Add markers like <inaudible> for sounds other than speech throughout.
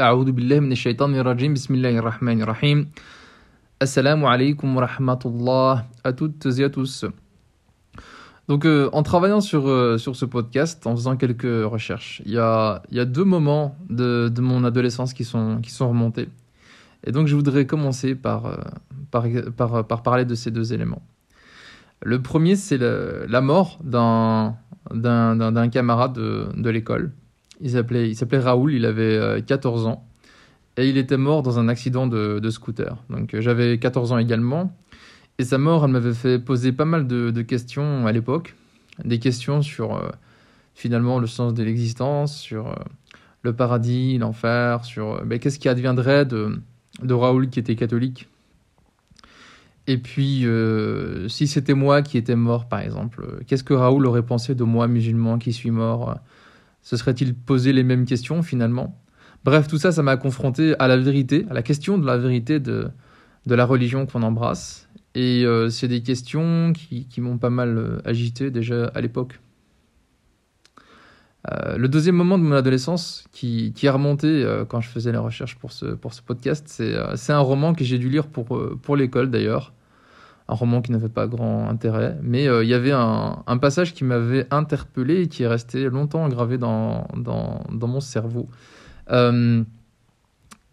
أعوذ بالله من الشيطان الرجيم بسم الله الرحمن الرحيم Assalamu alaikum wa rahmatullah à toutes et à tous. Donc euh, en travaillant sur, euh, sur ce podcast, en faisant quelques recherches, il y a, il y a deux moments de, de mon adolescence qui sont, qui sont remontés. Et donc je voudrais commencer par, euh, par, par, par parler de ces deux éléments. Le premier, c'est la mort d'un d'un camarade de, de l'école. Il s'appelait Raoul, il avait 14 ans. Et il était mort dans un accident de, scooter. Donc j'avais 14 ans également. Et sa mort, elle m'avait fait poser pas mal de, questions à l'époque. Des questions sur euh, finalement le sens de l'existence, sur euh, le paradis, l'enfer, sur euh, ben, qu'est-ce qui adviendrait de, de Raoul qui était catholique. Et puis, si c'était moi qui étais mort, par exemple, qu'est-ce que Raoul aurait pensé de moi, musulman, qui suis mort Se serait-il posé les mêmes questions finalement? Bref, tout ça, ça m'a confronté à la vérité, à la question de la vérité de, de la religion qu'on embrasse. Et euh, c'est des questions qui, qui m'ont pas mal euh, agité déjà à l'époque. Euh, le deuxième moment de mon adolescence qui, qui a remonté quand je faisais les recherches pour ce, podcast, c'est un roman que j'ai dû lire pour l'école d'ailleurs. Un roman qui n'avait pas grand intérêt, mais il y avait un, passage qui m'avait interpellé et qui est resté longtemps gravé dans, dans, mon cerveau. Euh,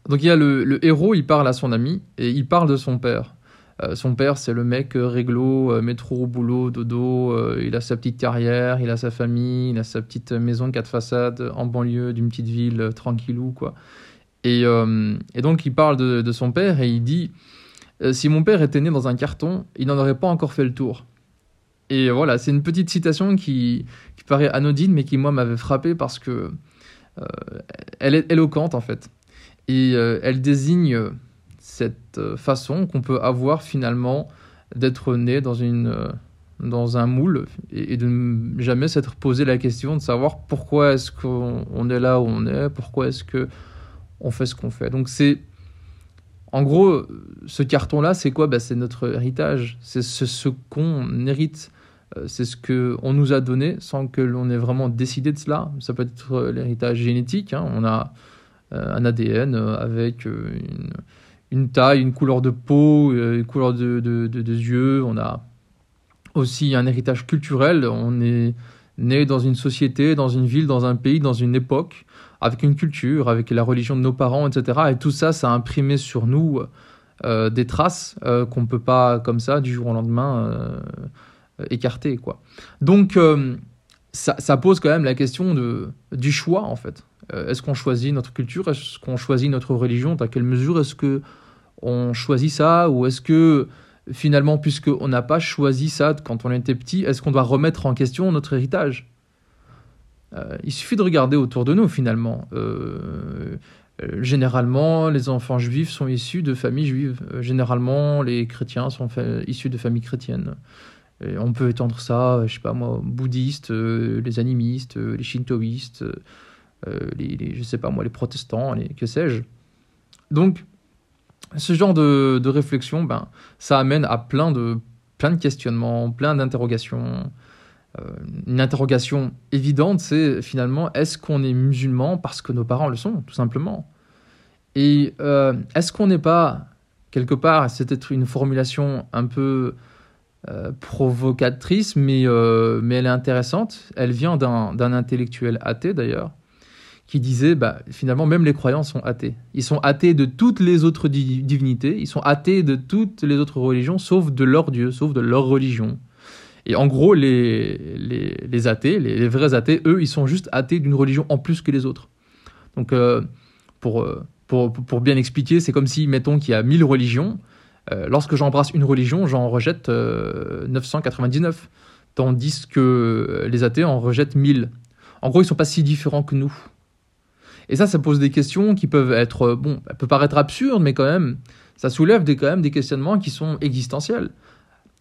donc il y a le, héros, il parle à son ami et il parle de son père. Euh, son père, c'est le mec euh, réglo, métro, boulot, dodo. il a sa petite carrière, il a sa famille, il a sa petite maison quatre façades en banlieue d'une petite ville tranquillou quoi. Et, donc il parle de, son père et il dit si mon père était né dans un carton, il n'en aurait pas encore fait le tour. Et voilà, c'est une petite citation qui, qui paraît anodine mais qui moi m'avait frappé parce que euh, elle est éloquente en fait. Et euh, elle désigne cette euh, façon qu'on peut avoir finalement d'être né dans une dans un moule et, de ne jamais s'être posé la question de savoir pourquoi est-ce qu'on est là où on est, pourquoi est-ce que on fait ce qu'on fait. Donc c'est en gros ce carton là, c'est quoi? Bah, c'est notre héritage, c'est ce qu'on hérite euh, c'est ce qu'on nous a donné sans que l'on ait vraiment décidé de cela. Ça peut être euh, l'héritage génétique. Hein. On a euh, un ADN avec une, taille, une couleur de peau, une couleur de, yeux. On a aussi un héritage culturel. On est né dans une société, dans une ville, dans un pays, dans une époque, avec une culture, avec la religion de nos parents, etc. Et tout ça, ça a imprimé sur nous des traces qu'on ne peut pas, comme ça, du jour au lendemain, euh, écarté. Quoi. Donc, euh, ça, pose quand même la question de, du choix, en fait. Euh, est-ce qu'on choisit notre culture? Est-ce qu'on choisit notre religion? Dans quelle mesure est-ce que on choisit ça? Ou est-ce que, finalement, puisqu'on n'a pas choisi ça quand on était petit, est-ce qu'on doit remettre en question notre héritage? Il suffit de regarder autour de nous, finalement. généralement, les enfants juifs sont issus de familles juives. généralement, les chrétiens sont issus de familles chrétiennes on peut étendre ça, je sais pas moi, bouddhistes, euh, les animistes, euh, les shintoïstes, euh, les, je sais pas moi, les protestants, les, que sais-je. Donc, ce genre de, réflexion, ben, ça amène à plein de, plein de questionnements, plein d'interrogations. Une interrogation évidente, c'est finalement, est-ce qu'on est musulman parce que nos parents le sont, tout simplement? Et est-ce qu'on n'est pas, quelque part, c'est peut-être une formulation un peu euh, provocatrice, mais, euh, mais elle est intéressante. Elle vient d'un intellectuel athée d'ailleurs, qui disait bah, finalement même les croyants sont athées. Ils sont athées de toutes les autres divinités, ils sont athées de toutes les autres religions, sauf de leur Dieu, sauf de leur religion. Et en gros, les, les, les athées, les, vrais athées, eux, ils sont juste athées d'une religion en plus que les autres. Donc, euh, pour, pour, pour, bien expliquer, c'est comme si, mettons qu'il y a mille religions, euh, lorsque j'embrasse une religion, j'en rejette 999, euh, tandis que les athées en rejettent 1000. En gros, ils ne sont pas si différents que nous. Et ça, ça pose des questions qui peuvent être, bon, ça peut paraître absurde, mais quand même, ça soulève des, quand même des questionnements qui sont existentiels.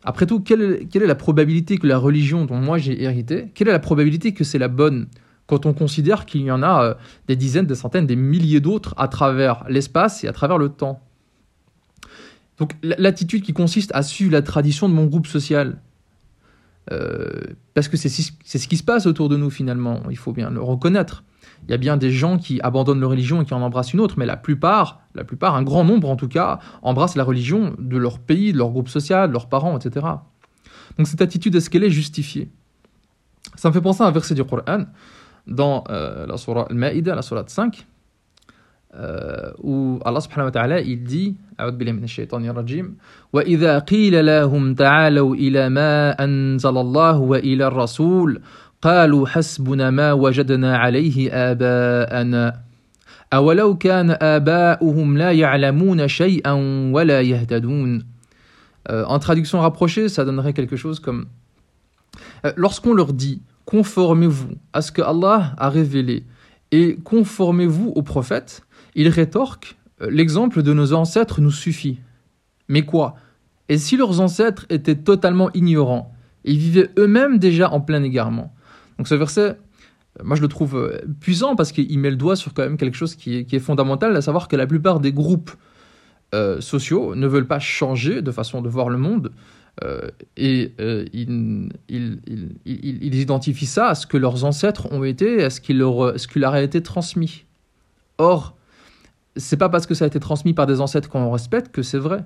Après tout, quelle est, la probabilité que la religion dont moi j'ai hérité, quelle est la probabilité que c'est la bonne? Quand on considère qu'il y en a euh, des dizaines, des centaines, des milliers d'autres à travers l'espace et à travers le temps donc l'attitude qui consiste à suivre la tradition de mon groupe social, parce que c'est ce qui se passe autour de nous finalement, il faut bien le reconnaître Il y a bien des gens qui abandonnent leur religion et qui en embrassent une autre, mais la plupart, la plupart, un grand nombre en tout cas, embrassent la religion de leur pays, de leur groupe social, de leurs parents, etc. Donc cette attitude, est-ce qu'elle est justifiée Ça me fait penser à un verset du Coran dans euh, la surah Al-Ma'ida, la surah 5, euh, où Allah subhanahu wa ta'ala, il dit أعوذ بالله من الشيطان الرجيم وإذا قيل لهم تعالوا إلى ما أنزل الله وإلى الرسول قالوا حسبنا ما وجدنا عليه آباءنا أولو كان آباؤهم لا يعلمون شيئا ولا يهتدون euh, En traduction rapprochée, ça donnerait quelque chose comme euh, Lorsqu'on leur dit conformez-vous à ce que Allah a révélé et conformez-vous au prophète, ils rétorquent euh, l'exemple de nos ancêtres nous suffit. Mais quoi Et si leurs ancêtres étaient totalement ignorants Ils vivaient eux-mêmes déjà en plein égarement. Donc ce verset, moi je le trouve euh, puissant parce qu'il met le doigt sur quand même quelque chose qui est, fondamental, à savoir que la plupart des groupes euh, sociaux ne veulent pas changer de façon de voir le monde. Euh, et ils, identifient ça à ce que leurs ancêtres ont été, à ce qui leur, ce qui leur a été transmis. Or, c'est pas parce que ça a été transmis par des ancêtres qu'on respecte que c'est vrai.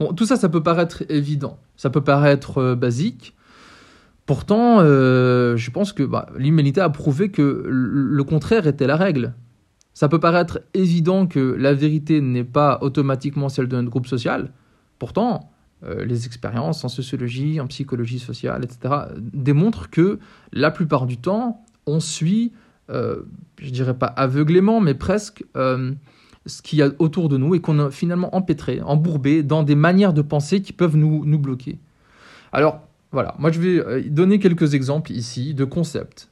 Bon, tout ça, ça peut paraître évident, ça peut paraître basique, Pourtant, euh, je pense que bah, l'humanité a prouvé que le contraire était la règle. Ça peut paraître évident que la vérité n'est pas automatiquement celle d'un groupe social. Pourtant, euh, les expériences en sociologie, en psychologie sociale, etc., démontrent que la plupart du temps, on suit, euh, je dirais pas aveuglément, mais presque ce qu'il y a autour de nous et qu'on a finalement empêtré, embourbé dans des manières de penser qui peuvent nous, nous bloquer. Alors, voilà, moi je vais euh, donner quelques exemples ici de concepts.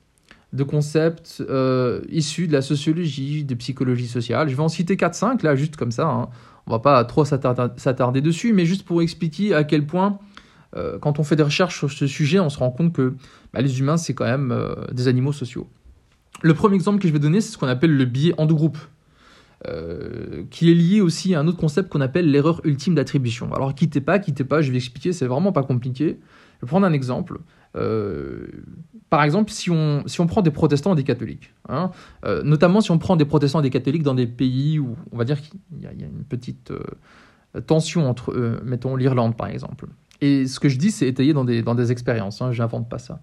De concepts euh, issus de la sociologie, de psychologie sociale. Je vais en citer 4-5 là, juste comme ça. Hein. On va pas trop s'attarder dessus, mais juste pour expliquer à quel point, euh, quand on fait des recherches sur ce sujet, on se rend compte que bah, les humains, c'est quand même des animaux sociaux. Le premier exemple que je vais donner, c'est ce qu'on appelle le biais en deux groupes. qui est lié aussi à un autre concept qu'on appelle l'erreur ultime d'attribution. Alors quittez pas, quittez pas, je vais expliquer, c'est vraiment pas compliqué. Je vais prendre un exemple. Euh, par exemple, si on, si on prend des protestants et des catholiques, hein, euh, notamment si on prend des protestants et des catholiques dans des pays où on va dire qu'il y, a une petite euh, tension entre eux, mettons l'Irlande par exemple. Et ce que je dis, c'est étayé dans des, dans des expériences, hein, j'invente pas ça.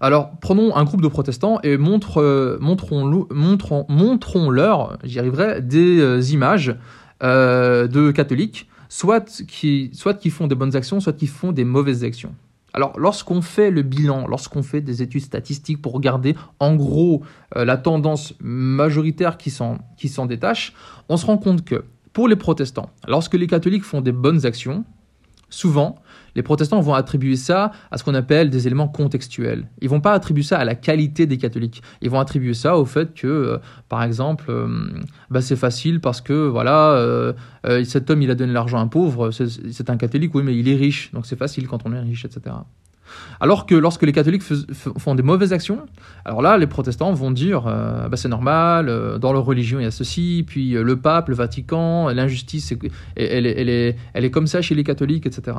Alors, prenons un groupe de protestants et montrons, montrons, montrons, montrons leur, j'y arriverai, des images de catholiques soit qui, soit qui font des bonnes actions, soit qui font des mauvaises actions. Alors, lorsqu'on fait le bilan, lorsqu'on fait des études statistiques pour regarder en gros euh, la tendance majoritaire qui s'en, détache, on se rend compte que pour les protestants, lorsque les catholiques font des bonnes actions, souvent, les protestants vont attribuer ça à ce qu'on appelle des éléments contextuels. Ils vont pas attribuer ça à la qualité des catholiques. Ils vont attribuer ça au fait que, euh, par exemple, euh, bah, c'est facile parce que voilà, euh, cet homme il a donné l'argent à un pauvre, c'est un catholique, oui, mais il est riche, donc c'est facile quand on est riche, etc. Alors que lorsque les catholiques font des mauvaises actions, alors là, les protestants vont dire bah, c'est normal, dans leur religion il y a ceci, puis le pape, le Vatican, l'injustice, elle, elle, est, elle est comme ça chez les catholiques, etc.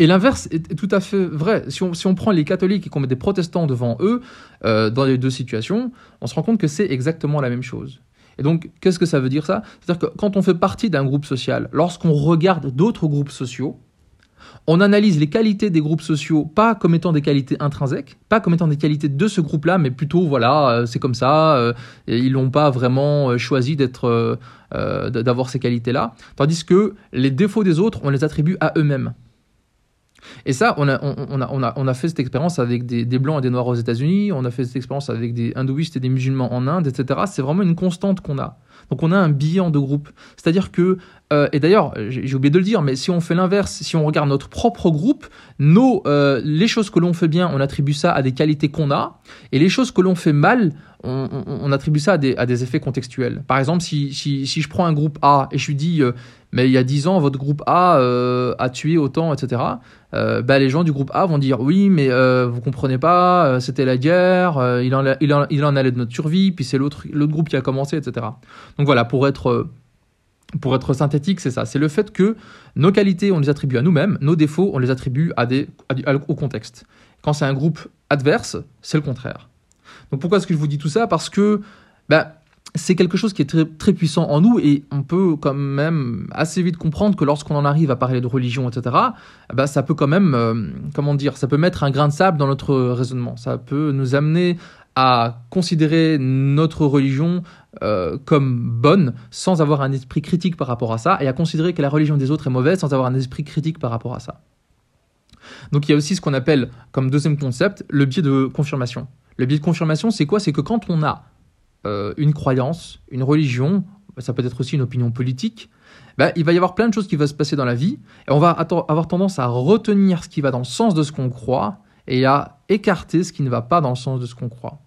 Et l'inverse est tout à fait vrai. Si on, si on prend les catholiques et qu'on met des protestants devant eux, euh, dans les deux situations, on se rend compte que c'est exactement la même chose. Et donc, qu'est-ce que ça veut dire ça? C'est-à-dire que quand on fait partie d'un groupe social, lorsqu'on regarde d'autres groupes sociaux, on analyse les qualités des groupes sociaux pas comme étant des qualités intrinsèques, pas comme étant des qualités de ce groupe-là, mais plutôt voilà, euh, c'est comme ça, euh, ils n'ont pas vraiment choisi d'être, d'avoir ces qualités-là, tandis que les défauts des autres, on les attribue à eux-mêmes. Et ça, on a, on, on, a, on a fait cette expérience avec des, des, blancs et des noirs aux États-Unis, on a fait cette expérience avec des hindouistes et des musulmans en Inde, etc. C'est vraiment une constante qu'on a. Donc on a un bilan de groupe. C'est-à-dire que, euh, et d'ailleurs, j'ai oublié de le dire, mais si on fait l'inverse, si on regarde notre propre groupe, nos, euh, les choses que l'on fait bien, on attribue ça à des qualités qu'on a, et les choses que l'on fait mal, on, attribue ça à des, à des, effets contextuels. Par exemple, si, si, si, je prends un groupe A et je lui dis, euh, mais il y a 10 ans, votre groupe A a tué autant, etc., bah, les gens du groupe A vont dire, oui, mais vous comprenez pas, c'était la guerre, il, en, il, en, il en allait de notre survie, puis c'est l'autre groupe qui a commencé, etc. Donc voilà, pour être Pour être synthétique, c'est ça. C'est le fait que nos qualités, on les attribue à nous-mêmes, nos défauts, on les attribue à des, au contexte. Quand c'est un groupe adverse, c'est le contraire. Donc pourquoi est-ce que je vous dis tout ça? Parce que bah, c'est quelque chose qui est très, puissant en nous et on peut quand même assez vite comprendre que lorsqu'on en arrive à parler de religion, etc., bah, ça peut quand même, euh, comment dire, ça peut mettre un grain de sable dans notre raisonnement. Ça peut nous amener à considérer notre religion euh, comme bonne sans avoir un esprit critique par rapport à ça et à considérer que la religion des autres est mauvaise sans avoir un esprit critique par rapport à ça. Donc il y a aussi ce qu'on appelle comme deuxième concept le biais de confirmation. Le biais de confirmation, c'est quoi? C'est que quand on a euh, une croyance, une religion, ça peut être aussi une opinion politique, ben, il va y avoir plein de choses qui vont se passer dans la vie, et on va avoir tendance à retenir ce qui va dans le sens de ce qu'on croit, et à écarter ce qui ne va pas dans le sens de ce qu'on croit.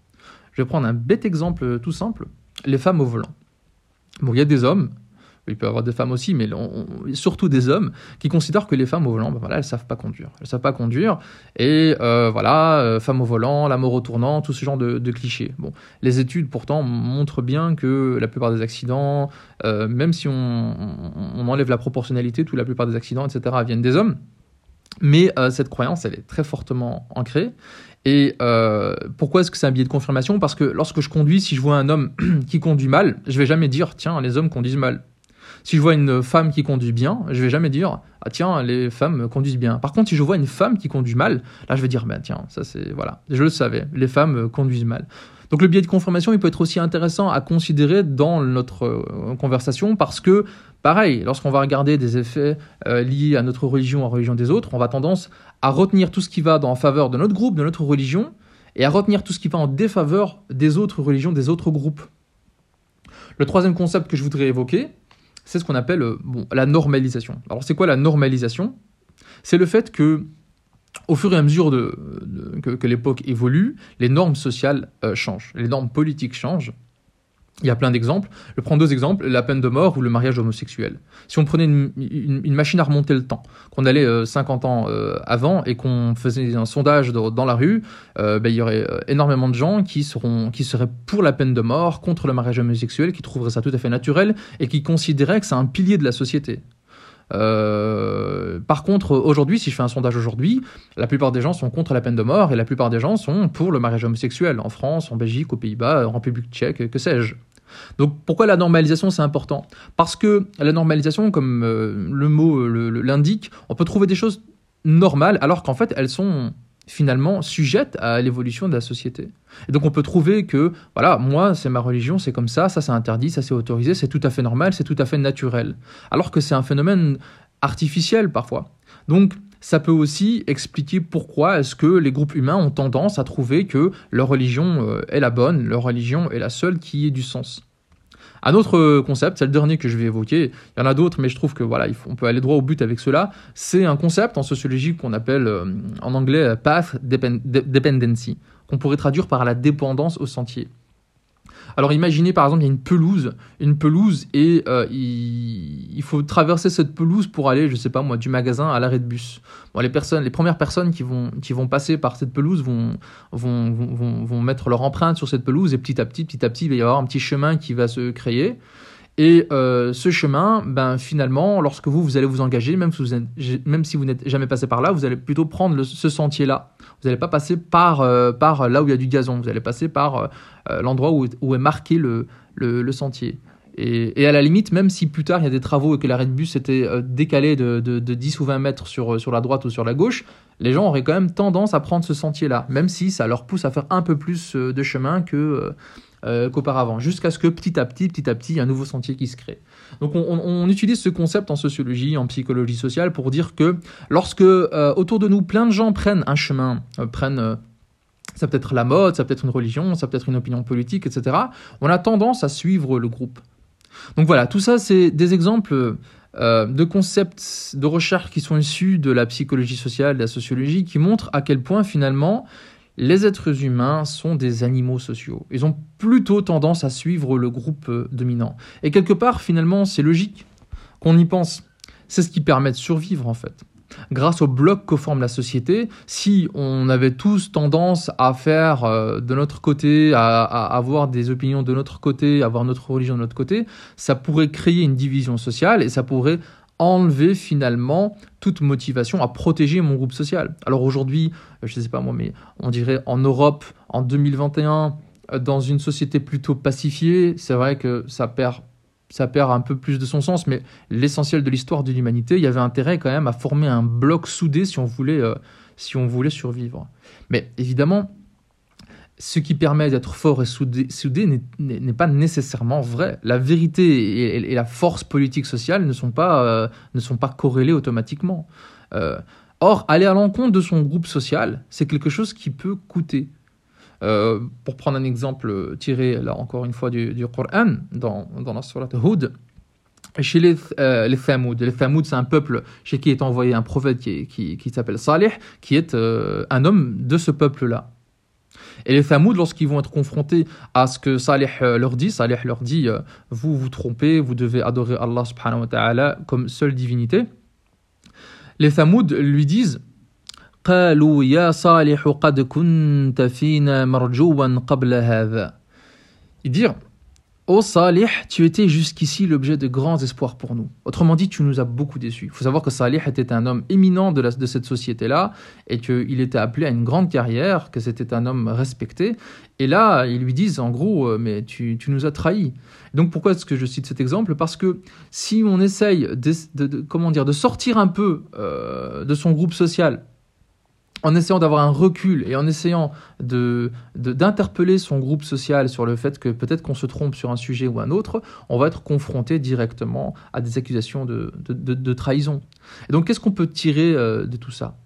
Je vais prendre un bête exemple tout simple, les femmes au volant. Bon, il y a des hommes il peut y avoir des femmes aussi, mais surtout des hommes qui considèrent que les femmes au volant, ben voilà, elles savent pas conduire. Elles savent pas conduire. Et euh, voilà, euh, femmes au volant, la mort au tournant, tout ce genre de, clichés. Les études pourtant montrent bien que la plupart des accidents, euh, même si on, on, enlève la proportionnalité, toute la plupart des accidents, etc., viennent des hommes. Mais cette croyance, elle est très fortement ancrée. Et pourquoi est-ce que c'est un biais de confirmation? Parce que lorsque je conduis, si je vois un homme <clears throat> qui conduit mal, je vais jamais dire tiens les hommes conduisent mal. Si je vois une femme qui conduit bien, je vais jamais dire ah tiens les femmes conduisent bien. Par contre, si je vois une femme qui conduit mal, là je vais dire ben tiens ça c'est voilà, je le savais, les femmes conduisent mal. Donc le biais de confirmation, il peut être aussi intéressant à considérer dans notre euh, conversation parce que, pareil, lorsqu'on va regarder des effets euh, liés à notre religion, à la religion des autres, on va tendance à retenir tout ce qui va en faveur de notre groupe, de notre religion, et à retenir tout ce qui va en défaveur des autres religions, des autres groupes. Le troisième concept que je voudrais évoquer, c'est ce qu'on appelle euh, la normalisation. Alors c'est quoi la normalisation? C'est le fait que au fur et à mesure que, l'époque évolue, les normes sociales euh, changent, les normes politiques changent, il y a plein d'exemples. Je prends deux exemples, la peine de mort ou le mariage homosexuel. Si on prenait une, machine à remonter le temps, qu'on allait 50 euh, ans euh, avant et qu'on faisait un sondage dans la rue, euh, ben, il y aurait énormément de gens qui, seront, qui seraient pour la peine de mort, contre le mariage homosexuel, qui trouveraient ça tout à fait naturel et qui considéraient que c'est un pilier de la société. Par contre, aujourd'hui, si je fais un sondage aujourd'hui, la plupart des gens sont contre la peine de mort et la plupart des gens sont pour le mariage homosexuel en France, en Belgique, aux Pays-Bas, en République tchèque, que sais-je. Donc pourquoi la normalisation c'est important? Parce que la normalisation, comme euh, le mot l'indique, on peut trouver des choses normales alors qu'en fait elles sont finalement sujettes à l'évolution de la société. Et donc on peut trouver que, voilà, moi c'est ma religion, c'est comme ça, ça c'est interdit, ça c'est autorisé, c'est tout à fait normal, c'est tout à fait naturel. Alors que c'est un phénomène artificiel parfois. Donc ça peut aussi expliquer pourquoi est-ce que les groupes humains ont tendance à trouver que leur religion euh, est la bonne, leur religion est la seule qui ait du sens. Un autre concept, c'est le dernier que je vais évoquer, il y en a d'autres, mais je trouve que voilà, on peut aller droit au but avec cela, c'est un concept en sociologie qu'on appelle euh, en anglais path dependency, qu'on pourrait traduire par la dépendance au sentier. Alors imaginez par exemple, il y a une pelouse, une pelouse et euh, il, faut traverser cette pelouse pour aller, je sais pas moi, du magasin à l'arrêt de bus. Bon, les personnes, les premières personnes qui vont, qui vont passer par cette pelouse vont, vont, vont, vont mettre leur empreinte sur cette pelouse et petit à petit, petit à petit, il va y avoir un petit chemin qui va se créer. Et euh, ce chemin, ben, finalement, lorsque vous, vous allez vous engager, même si vous, n'êtes jamais passé par là, vous allez plutôt prendre ce sentier-là. Vous n'allez pas passer par, euh, par là où il y a du gazon, vous allez passer par euh, l'endroit où, est marqué le, le, sentier. Et, à la limite, même si plus tard il y a des travaux et que l'arrêt de bus était décalé de, de, de, 10 ou 20 mètres sur, sur la droite ou sur la gauche, les gens auraient quand même tendance à prendre ce sentier-là, même si ça leur pousse à faire un peu plus de chemin euh, qu'auparavant, jusqu'à ce que petit à petit, petit à petit, il y a un nouveau sentier qui se crée. Donc on, utilise ce concept en sociologie, en psychologie sociale, pour dire que lorsque euh, autour de nous, plein de gens prennent un chemin, euh, prennent... ça peut être la mode, ça peut être une religion, ça peut être une opinion politique, etc. On a tendance à suivre le groupe. Donc voilà, tout ça, c'est des exemples de concepts de recherche qui sont issus de la psychologie sociale, de la sociologie, qui montrent à quel point finalement les êtres humains sont des animaux sociaux. Ils ont plutôt tendance à suivre le groupe euh, dominant. Et quelque part, finalement, c'est logique qu'on y pense. C'est ce qui permet de survivre, en fait. grâce au bloc que forme la société, si on avait tous tendance à faire euh, de notre côté, à, avoir des opinions de notre côté, avoir notre religion de notre côté, ça pourrait créer une division sociale et ça pourrait enlever finalement toute motivation à protéger mon groupe social. Alors aujourd'hui, euh, je ne sais pas moi, mais on dirait en Europe, en 2021, euh, dans une société plutôt pacifiée, c'est vrai que ça perd ça perd un peu plus de son sens, mais l'essentiel de l'histoire de l'humanité, il y avait intérêt quand même à former un bloc soudé si on voulait, euh, si on voulait survivre. Mais évidemment, ce qui permet d'être fort et soudé, n'est pas nécessairement vrai. La vérité et, la force politique sociale ne sont pas, euh, ne sont pas corrélées automatiquement. Euh, or, aller à l'encontre de son groupe social, c'est quelque chose qui peut coûter. Euh, pour prendre un exemple tiré, là encore une fois, du, du Coran, dans, dans la Surah Hud, chez les, euh, les Thamoud. Les c'est un peuple chez qui est envoyé un prophète qui, qui, s'appelle Salih, qui est un homme de ce peuple-là. Et les Thamoud, lorsqu'ils vont être confrontés à ce que Salih leur dit, Salih leur dit Vous vous trompez, vous devez adorer Allah subhanahu wa ta'ala comme seule divinité. Les Thamoud lui disent قالوا يا صالح قد كنت فينا مرجوا قبل هذا Ils dirent Ô Salih, tu étais jusqu'ici l'objet de grands espoirs pour nous. Autrement dit, tu nous as beaucoup déçus. Il faut savoir que Salih était un homme éminent de, cette société-là et qu'il était appelé à une grande carrière, que c'était un homme respecté. Et là, ils lui disent en gros, euh, mais tu, nous as trahis. Donc pourquoi est-ce que je cite cet exemple? Parce que si on essaye de, de, comment dire, de sortir un peu euh, de son groupe social en essayant d'avoir un recul et en essayant d'interpeller son groupe social sur le fait que peut-être qu'on se trompe sur un sujet ou un autre, on va être confronté directement à des accusations de, trahison. Et donc qu'est-ce qu'on peut tirer euh, de tout ça?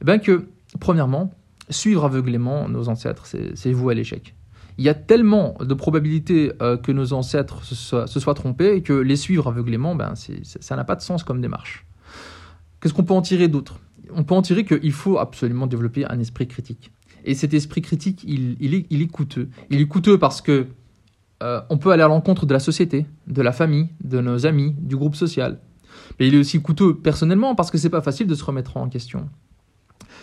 Eh bien que, premièrement, suivre aveuglément nos ancêtres, c'est, vous à l'échec. Il y a tellement de probabilités euh, que nos ancêtres se soient, trompés que les suivre aveuglément, ben, ça n'a pas de sens comme démarche. Qu'est-ce qu'on peut en tirer d'autre? On peut en tirer qu'il faut absolument développer un esprit critique. Et cet esprit critique, il, est, coûteux. Il est coûteux parce que euh, on peut aller à l'encontre de la société, de la famille, de nos amis, du groupe social. Mais il est aussi coûteux personnellement parce que c'est pas facile de se remettre en question.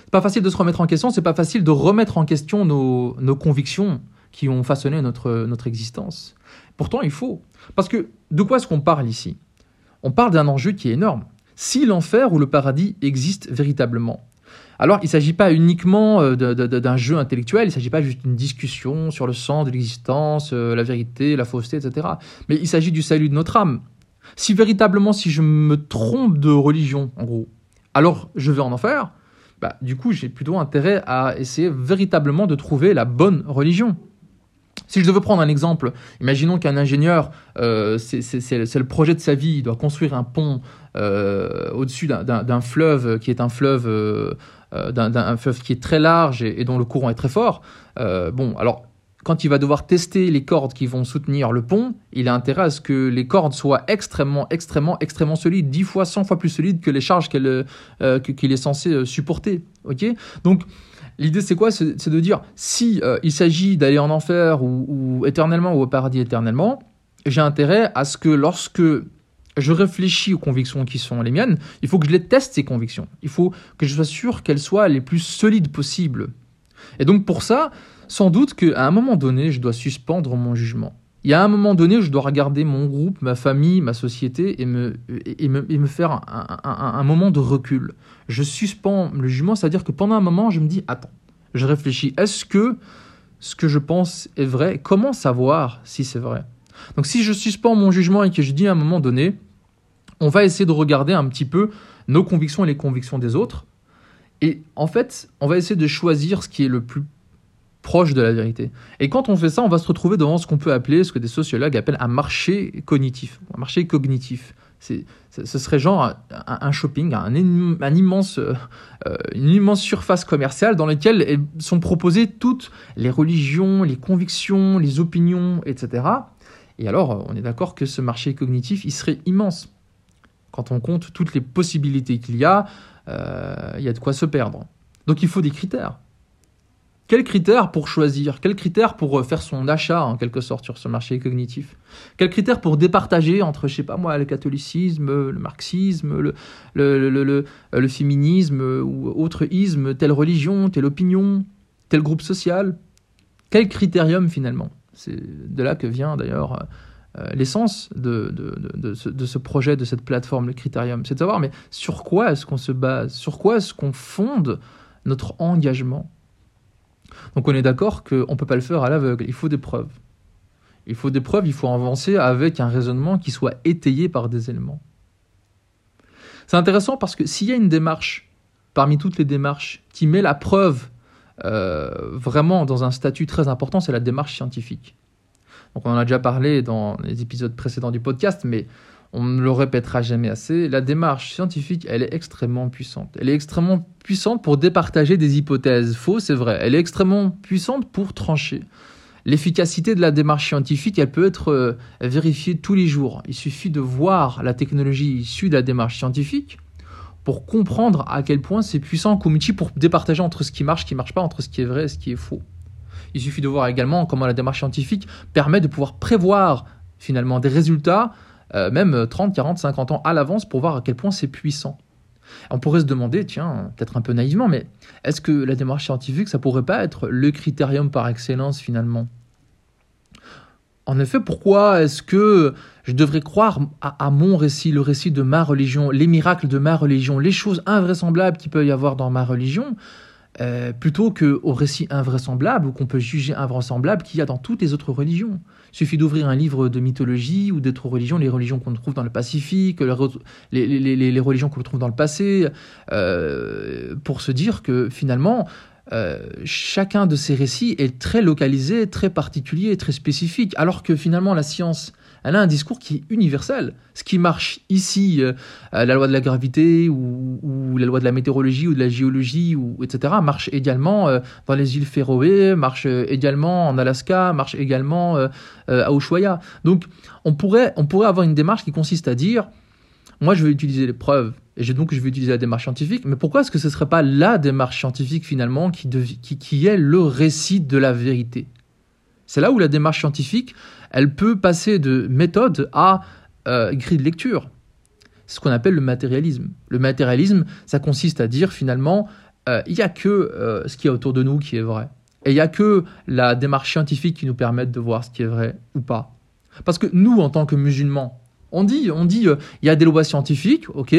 C'est pas facile de se remettre en question, c'est pas facile de remettre en question nos, convictions qui ont façonné notre, notre existence. Pourtant, il faut. Parce que de quoi est-ce qu'on parle ici? On parle d'un enjeu qui est énorme si l'enfer ou le paradis existe véritablement. Alors, il ne s'agit pas uniquement euh, d'un jeu intellectuel, il ne s'agit pas juste d'une discussion sur le sens de l'existence, euh, la vérité, la fausseté, etc. Mais il s'agit du salut de notre âme. Si véritablement, si je me trompe de religion, en gros, alors je vais en enfer, bah, du coup, j'ai plutôt intérêt à essayer véritablement de trouver la bonne religion. Si je devais prendre un exemple, imaginons qu'un ingénieur, euh, c'est le projet de sa vie, il doit construire un pont au-dessus d'un fleuve qui est un fleuve, euh, d'un fleuve qui est très large et, dont le courant est très fort. bon, alors quand il va devoir tester les cordes qui vont soutenir le pont, il a intérêt à ce que les cordes soient extrêmement, extrêmement, extrêmement solides, 10 fois, 100 fois plus solides que les charges qu'il est censé supporter. Ok? Donc, L'idée, c'est quoi? C'est de dire, si euh, il s'agit d'aller en enfer ou, éternellement ou au paradis éternellement, j'ai intérêt à ce que lorsque je réfléchis aux convictions qui sont les miennes, il faut que je les teste, ces convictions. Il faut que je sois sûr qu'elles soient les plus solides possibles. Et donc pour ça, sans doute qu'à un moment donné, je dois suspendre mon jugement. Il y a un moment donné où je dois regarder mon groupe, ma famille, ma société et me, et me, faire un, moment de recul. Je suspends le jugement, c'est-à-dire que pendant un moment, je me dis, attends, je réfléchis, est-ce que ce que je pense est vrai? Comment savoir si c'est vrai? Donc si je suspends mon jugement et que je dis à un moment donné, on va essayer de regarder un petit peu nos convictions et les convictions des autres. Et en fait, on va essayer de choisir ce qui est le plus proche de la vérité. Et quand on fait ça, on va se retrouver devant ce qu'on peut appeler, ce que des sociologues appellent un marché cognitif, un marché cognitif. C'est, ce serait genre un, shopping, un, immense, euh, une immense surface commerciale dans laquelle sont proposées toutes les religions, les convictions, les opinions, etc. Et alors, on est d'accord que ce marché cognitif, il serait immense. Quand on compte toutes les possibilités qu'il y a, euh, il y a de quoi se perdre. Donc il faut des critères. Quels critères pour choisir? Quels critères pour euh, faire son achat, en quelque sorte, sur ce marché cognitif? Quels critères pour départager entre, je sais pas moi, le catholicisme, le marxisme, le, le féminisme ou autre isme, telle religion, telle opinion, tel groupe social? Quel critérium finalement? C'est de là que vient d'ailleurs euh, l'essence de, de, de, ce, de, ce, projet, de cette plateforme, le critérium. C'est de savoir, mais sur quoi est-ce qu'on se base? Sur quoi est-ce qu'on fonde notre engagement? Donc on est d'accord qu'on ne peut pas le faire à l'aveugle, il faut des preuves. Il faut des preuves, il faut avancer avec un raisonnement qui soit étayé par des éléments. C'est intéressant parce que s'il y a une démarche, parmi toutes les démarches, qui met la preuve euh, vraiment dans un statut très important, c'est la démarche scientifique. Donc on en a déjà parlé dans les épisodes précédents du podcast, mais on ne le répétera jamais assez, la démarche scientifique, elle est extrêmement puissante. Elle est extrêmement puissante pour départager des hypothèses fausses, c'est vrai. Elle est extrêmement puissante pour trancher. L'efficacité de la démarche scientifique, elle peut être euh, vérifiée tous les jours. Il suffit de voir la technologie issue de la démarche scientifique pour comprendre à quel point c'est puissant comme outil pour départager entre ce qui marche, ce qui ne marche pas, entre ce qui est vrai et ce qui est faux. Il suffit de voir également comment la démarche scientifique permet de pouvoir prévoir finalement des résultats euh, même 30, 40, 50 ans à l'avance pour voir à quel point c'est puissant. On pourrait se demander, tiens, peut-être un peu naïvement, mais est-ce que la démarche scientifique, ça pourrait pas être le critérium par excellence finalement? En effet, pourquoi est-ce que je devrais croire à, mon récit, le récit de ma religion, les miracles de ma religion, les choses invraisemblables qu'il peut y avoir dans ma religion, euh, plutôt qu'au récit invraisemblable ou qu'on peut juger invraisemblable qu'il y a dans toutes les autres religions. Il suffit d'ouvrir un livre de mythologie ou d'autres religions, les religions qu'on trouve dans le Pacifique, les, religions qu'on trouve dans le passé, euh, pour se dire que finalement, euh, chacun de ces récits est très localisé, très particulier, très spécifique, alors que finalement la science elle a un discours qui est universel. Ce qui marche ici, euh, la loi de la gravité ou, la loi de la météorologie ou de la géologie, ou, etc., marche également euh, dans les îles Féroé, marche euh, également en Alaska, marche également à Ushuaia. Donc on pourrait, on pourrait avoir une démarche qui consiste à dire, moi je vais utiliser les preuves, et donc je vais utiliser la démarche scientifique, mais pourquoi est-ce que ce ne serait pas la démarche scientifique finalement qui est le récit de la vérité? C'est là où la démarche scientifique, elle peut passer de méthode à euh, grille de lecture. C'est ce qu'on appelle le matérialisme. Le matérialisme, ça consiste à dire finalement, euh, il n'y a que euh, ce qui est autour de nous qui est vrai. Et il n'y a que la démarche scientifique qui nous permette de voir ce qui est vrai ou pas. Parce que nous, en tant que musulmans, on dit, on dit, il y a des lois scientifiques, ok,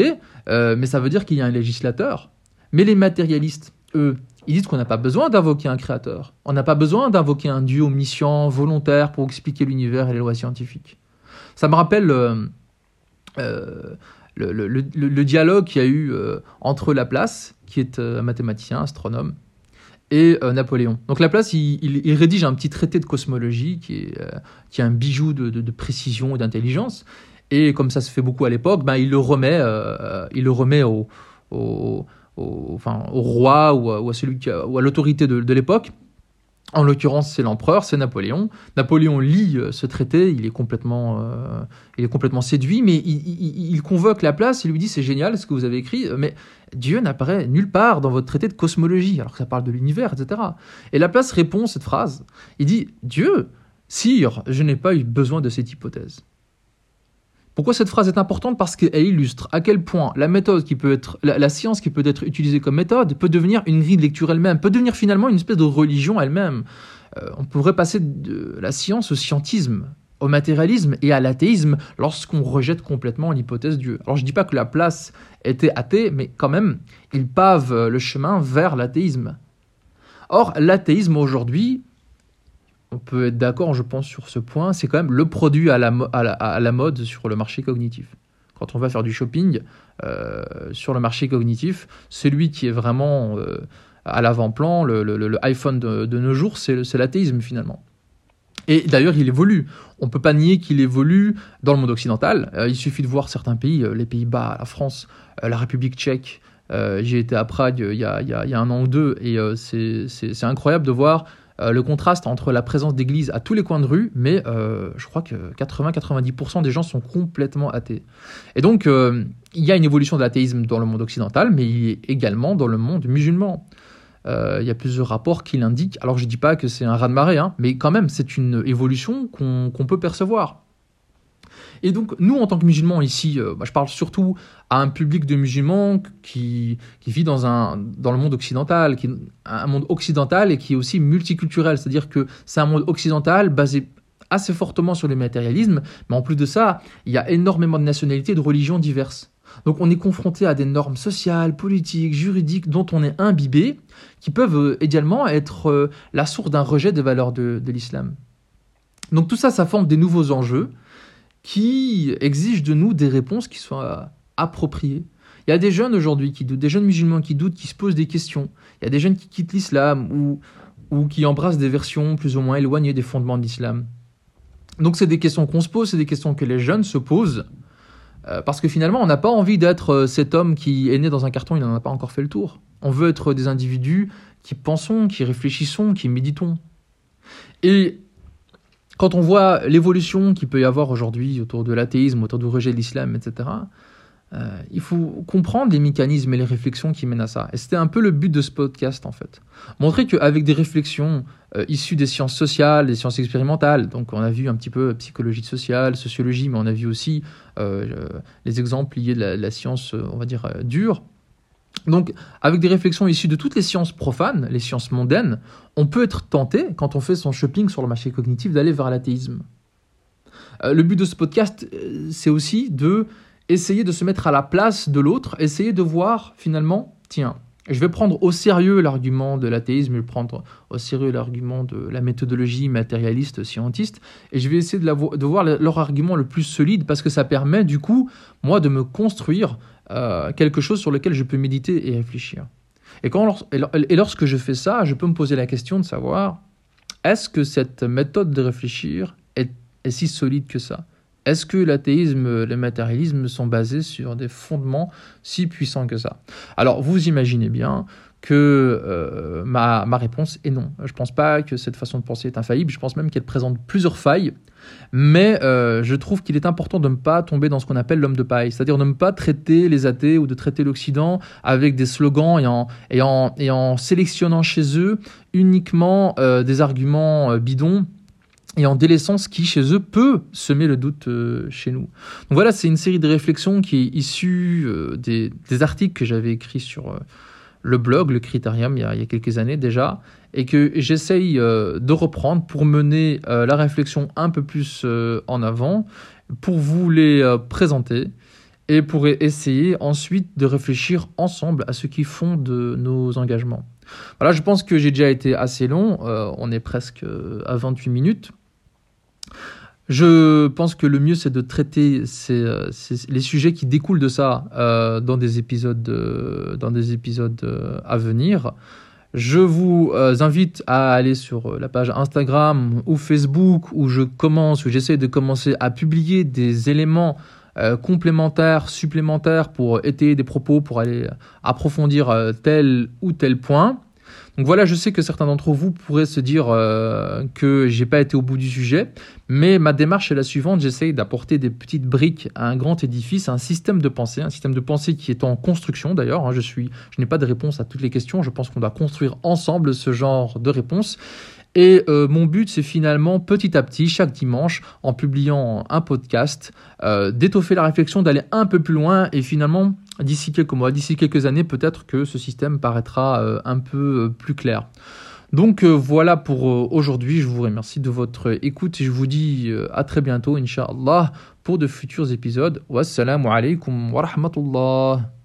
mais ça veut dire qu'il y a un législateur. Mais les matérialistes, eux, ils disent qu'on n'a pas besoin d'invoquer un créateur. On n'a pas besoin d'invoquer un dieu omniscient, volontaire, pour expliquer l'univers et les lois scientifiques. Ça me rappelle euh, euh, le, dialogue qu'il y a eu euh, entre Laplace, qui est un mathématicien, astronome, et Napoléon. Donc Laplace, il, rédige un petit traité de cosmologie qui est, un bijou de, précision et d'intelligence. Et comme ça se fait beaucoup à l'époque, ben, il le remet, il le remet au au, enfin, au roi ou à, celui ou à l'autorité de, l'époque. En l'occurrence, c'est l'empereur, c'est Napoléon. Napoléon lit euh, ce traité, il est complètement, euh, il est complètement séduit, mais il, convoque la place, il lui dit c'est génial ce que vous avez écrit, mais Dieu n'apparaît nulle part dans votre traité de cosmologie, alors que ça parle de l'univers, etc. Et la place répond cette phrase. Il dit Dieu, sire, je n'ai pas eu besoin de cette hypothèse. Pourquoi cette phrase est importante? Parce qu'elle illustre à quel point la méthode qui peut être, la, science qui peut être utilisée comme méthode peut devenir une grille de lecture elle-même, peut devenir finalement une espèce de religion elle-même. Euh, on pourrait passer de la science au scientisme, au matérialisme et à l'athéisme lorsqu'on rejette complètement l'hypothèse Dieu. Alors je ne dis pas que la place était athée, mais quand même, il pave le chemin vers l'athéisme. Or, l'athéisme aujourd'hui, on peut être d'accord, je pense, sur ce point, c'est quand même le produit à la, mode sur le marché cognitif. Quand on va faire du shopping euh, sur le marché cognitif, celui qui est vraiment euh, à l'avant-plan, le, iPhone de, nos jours, c'est l'athéisme finalement. Et d'ailleurs, il évolue. On ne peut pas nier qu'il évolue dans le monde occidental. Euh, il suffit de voir certains pays, les Pays-Bas, la France, la République tchèque. J'ai été à Prague il y, il y, a, un an ou deux et c'est incroyable de voir euh, le contraste entre la présence d'églises à tous les coins de rue, mais euh, je crois que 80-90% des gens sont complètement athées. Et donc, euh, il y a une évolution de l'athéisme dans le monde occidental, mais il est également dans le monde musulman. il y a plusieurs rapports qui l'indiquent. Alors je ne dis pas que c'est un raz-de-marée, hein, mais quand même, c'est une évolution qu'on peut percevoir. Et donc, nous, en tant que musulmans ici, bah, je parle surtout à un public de musulmans qui, qui vit dans, un, dans le monde occidental, qui, un monde occidental et qui est aussi multiculturel. C'est-à-dire que c'est un monde occidental basé assez fortement sur le matérialisme, mais en plus de ça, il y a énormément de nationalités et de religions diverses. Donc on est confronté à des normes sociales, politiques, juridiques dont on est imbibé, qui peuvent euh, également être euh, la source d'un rejet des valeurs de, de l'islam. Donc tout ça, ça forme des nouveaux enjeux qui exigent de nous des réponses qui soient appropriées. Il y a des jeunes aujourd'hui qui doutent, des jeunes musulmans qui doutent, qui se posent des questions. Il y a des jeunes qui quittent l'islam ou, ou qui embrassent des versions plus ou moins éloignées des fondements de l'islam. Donc c'est des questions qu'on se pose, c'est des questions que les jeunes se posent, euh, parce que finalement on n'a pas envie d'être euh, cet homme qui est né dans un carton, il n'en a pas encore fait le tour. On veut être des individus qui pensons, qui réfléchissons, qui méditons. Et quand on voit l'évolution qu'il peut y avoir aujourd'hui autour de l'athéisme, autour du rejet de l'islam, etc., euh, il faut comprendre les mécanismes et les réflexions qui mènent à ça. Et c'était un peu le but de ce podcast, en fait. Montrer qu'avec des réflexions euh, issues des sciences sociales, des sciences expérimentales, donc on a vu un petit peu psychologie sociale, sociologie, mais on a vu aussi euh, les exemples liés la, la, science, on va dire, dure. Donc, avec des réflexions issues de toutes les sciences profanes, les sciences mondaines, on peut être tenté, quand on fait son shopping sur le marché cognitif, d'aller vers l'athéisme. le but de ce podcast, c'est aussi de essayer de se mettre à la place de l'autre, essayer de voir finalement, tiens, je vais prendre au sérieux l'argument de l'athéisme, je vais prendre au sérieux l'argument de la méthodologie matérialiste, scientiste, et je vais essayer de, voir leur argument le plus solide parce que ça permet du coup, moi, de me construire euh, quelque chose sur lequel je peux méditer et réfléchir. Et, quand, et lorsque je fais ça, je peux me poser la question de savoir, est-ce que cette méthode de réfléchir est, est si solide que ça? Est-ce que l'athéisme, le matérialisme sont basés sur des fondements si puissants que ça? Alors, vous imaginez bien que euh, ma, ma, réponse est non. Je ne pense pas que cette façon de penser est infaillible, je pense même qu'elle présente plusieurs failles, mais euh, je trouve qu'il est important de ne pas tomber dans ce qu'on appelle l'homme de paille, c'est-à-dire de ne pas traiter les athées ou de traiter l'Occident avec des slogans et en, et en, et en sélectionnant chez eux uniquement euh, des arguments bidons et en délaissant ce qui, chez eux, peut semer le doute chez nous. Donc voilà, c'est une série de réflexions qui est issue des, articles que j'avais écrits sur le blog, le Critérium, il y, a, quelques années déjà, et que j'essaye de reprendre pour mener la réflexion un peu plus en avant, pour vous les présenter, et pour essayer ensuite de réfléchir ensemble à ce qui fonde nos engagements. Voilà, je pense que j'ai déjà été assez long, on est presque à 28 minutes. Je pense que le mieux, c'est de traiter euh, les sujets qui découlent de ça euh, dans des épisodes, euh, dans des épisodes à venir. Je vous invite à aller sur la page Instagram ou Facebook où je commence, où j'essaie de commencer à publier des éléments complémentaires, supplémentaires pour étayer des propos, pour aller approfondir tel ou tel point. Donc voilà, je sais que certains d'entre vous pourraient se dire euh, que j'ai pas été au bout du sujet, mais ma démarche est la suivante j'essaye d'apporter des petites briques à un grand édifice, un système de pensée, un système de pensée qui est en construction d'ailleurs. Hein, je suis, je n'ai pas de réponse à toutes les questions. Je pense qu'on doit construire ensemble ce genre de réponses. Et euh, mon but, c'est finalement petit à petit, chaque dimanche, en publiant un podcast, euh, d'étoffer la réflexion, d'aller un peu plus loin et finalement d'ici quelques mois, d'ici quelques années, peut-être que ce système paraîtra euh, un peu euh, plus clair. Donc euh, voilà pour aujourd'hui, je vous remercie de votre écoute je vous dis à très bientôt, Inch'Allah, pour de futurs épisodes. Wassalamu alaikum wa rahmatullah.